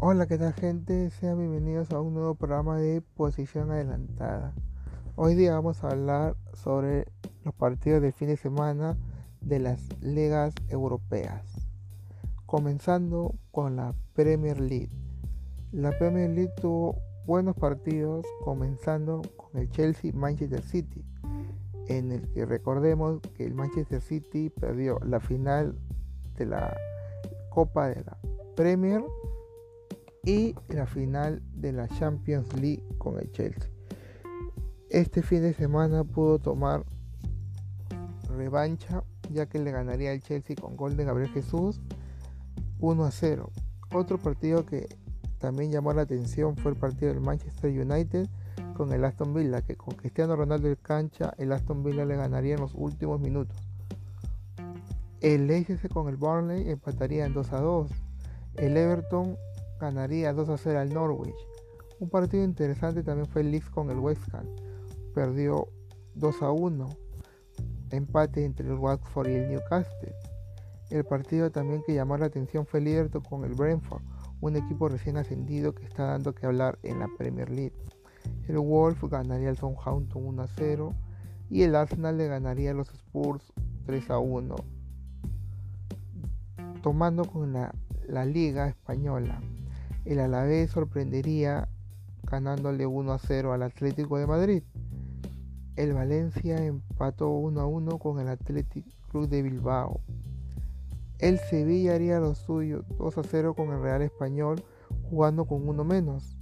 Hola, ¿qué tal gente? Sean bienvenidos a un nuevo programa de Posición Adelantada. Hoy día vamos a hablar sobre los partidos del fin de semana de las ligas europeas. Comenzando con la Premier League. La Premier League tuvo buenos partidos, comenzando con el Chelsea Manchester City, en el que recordemos que el Manchester City perdió la final de la Copa de la Premier y la final de la Champions League con el Chelsea. Este fin de semana pudo tomar revancha ya que le ganaría al Chelsea con gol de Gabriel Jesús 1 a 0. Otro partido que también llamó la atención fue el partido del Manchester United con el Aston Villa, que con Cristiano Ronaldo en cancha, el Aston Villa le ganaría en los últimos minutos. El Leicester con el Burnley empataría en 2 a 2. El Everton ganaría 2 a 0 al Norwich. Un partido interesante también fue el Leeds con el West Ham. Perdió 2 a 1. Empate entre el Watford y el Newcastle. El partido también que llamó la atención fue el Everton con el Brentford, un equipo recién ascendido que está dando que hablar en la Premier League. El Wolf ganaría al Southampton 1 a 0 y el Arsenal le ganaría a los Spurs 3 a 1. Tomando con la, la Liga Española. El Alavés sorprendería ganándole 1 a 0 al Atlético de Madrid. El Valencia empató 1 a 1 con el Athletic Club de Bilbao. El Sevilla haría lo suyo 2 a 0 con el Real Español jugando con uno menos.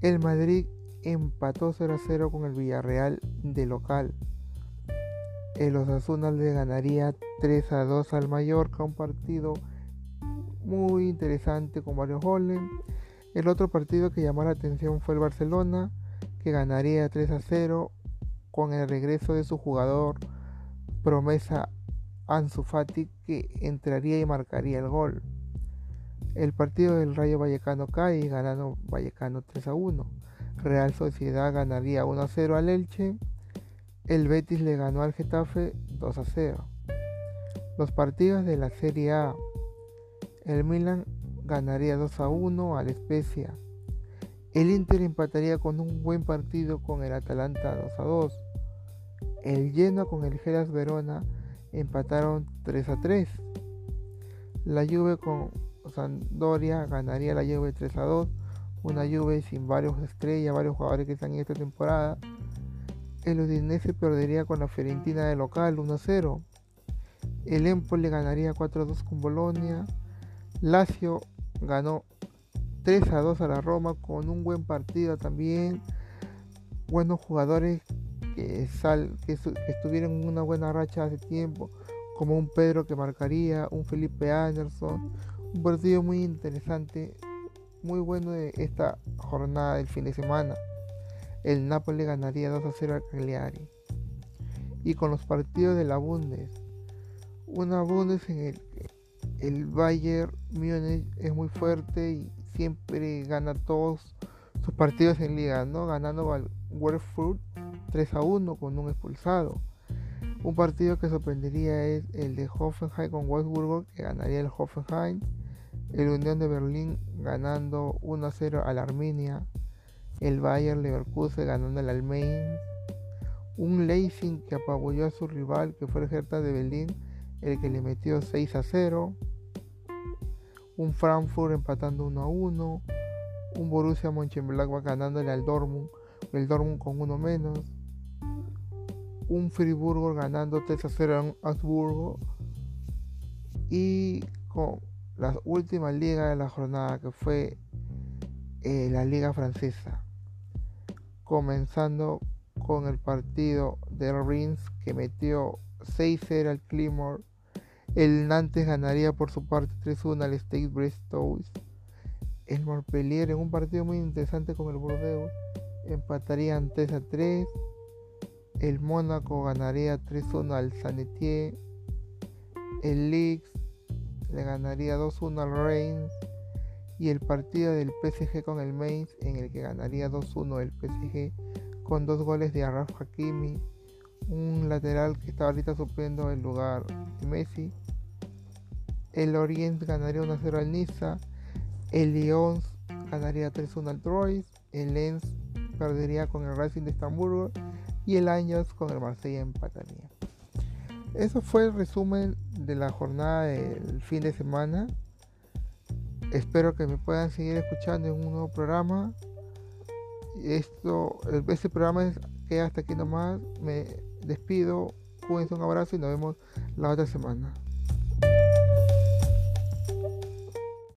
El Madrid empató 0 a 0 con el Villarreal de local. El Osasuna le ganaría 3 a 2 al Mallorca, un partido muy interesante con varios goles. El otro partido que llamó la atención fue el Barcelona, que ganaría 3 a 0 con el regreso de su jugador promesa Ansu Fati, que entraría y marcaría el gol. El partido del Rayo Vallecano cae ganando Vallecano 3 a 1. Real Sociedad ganaría 1 a 0 al Elche. El Betis le ganó al Getafe 2 a 0. Los partidos de la Serie A. El Milan ganaría 2 a 1 al Spezia. El Inter empataría con un buen partido con el Atalanta 2 a 2. El Genoa con el Geras Verona empataron 3 a 3. La Juve con Sampdoria ganaría la Juve 3 a 2. Una Juve sin varios estrellas, varios jugadores que están en esta temporada. El Udinese perdería con la Fiorentina de local 1 a 0. El Empoli ganaría 4 a 2 con Bolonia. Lazio ganó 3 a 2 a la Roma con un buen partido también. Buenos jugadores que, sal, que, estuvieron en una buena racha hace tiempo, como un Pedro que marcaría, un Felipe Anderson. Un partido muy interesante, muy bueno de esta jornada del fin de semana. El Napoli ganaría 2 a 0 al Cagliari. Y con los partidos de la Bundes, una Bundes en el que el Bayern Múnich es muy fuerte y siempre gana todos sus partidos en liga, ¿no? Ganando al Werfurt 3 a 1 con un expulsado. Un partido que sorprendería es el de Hoffenheim con Wolfsburgo, que ganaría el Hoffenheim. El Unión de Berlín ganando 1 a 0 al Arminia. El Bayern Leverkusen ganando al Almain. Un Leipzig que apabulló a su rival, que fue el Hertha de Berlín el que le metió 6 a 0. Un Frankfurt empatando 1 a 1. Un Borussia Mönchengladbach ganándole al Dortmund, el Dortmund con uno menos. Un Friburgo ganando 3 a 0 en Augsburgo. Y con la última liga de la jornada que fue eh, la liga francesa. Comenzando con el partido de Reims que metió 6-0 al Climor. El Nantes ganaría por su parte 3-1 al Stade Brestois. El Montpellier en un partido muy interesante con el Bordeaux empatarían 3 3. El Mónaco ganaría 3-1 al Sanetier. El Leeds le ganaría 2-1 al Reims. Y el partido del PSG con el Mainz en el que ganaría 2-1 el PSG con dos goles de Arraf Hakimi un lateral que está ahorita supliendo el lugar de Messi. El Orient ganaría 1-0 al Niza. El Lyon ganaría 3-1 al Troyes, el Lens perdería con el Racing de Estamburgo y el Años con el Marsella empataría. Eso fue el resumen de la jornada del fin de semana. Espero que me puedan seguir escuchando en un nuevo programa. Esto, este programa queda hasta aquí nomás. Me despido. Cuídense un abrazo y nos vemos la otra semana.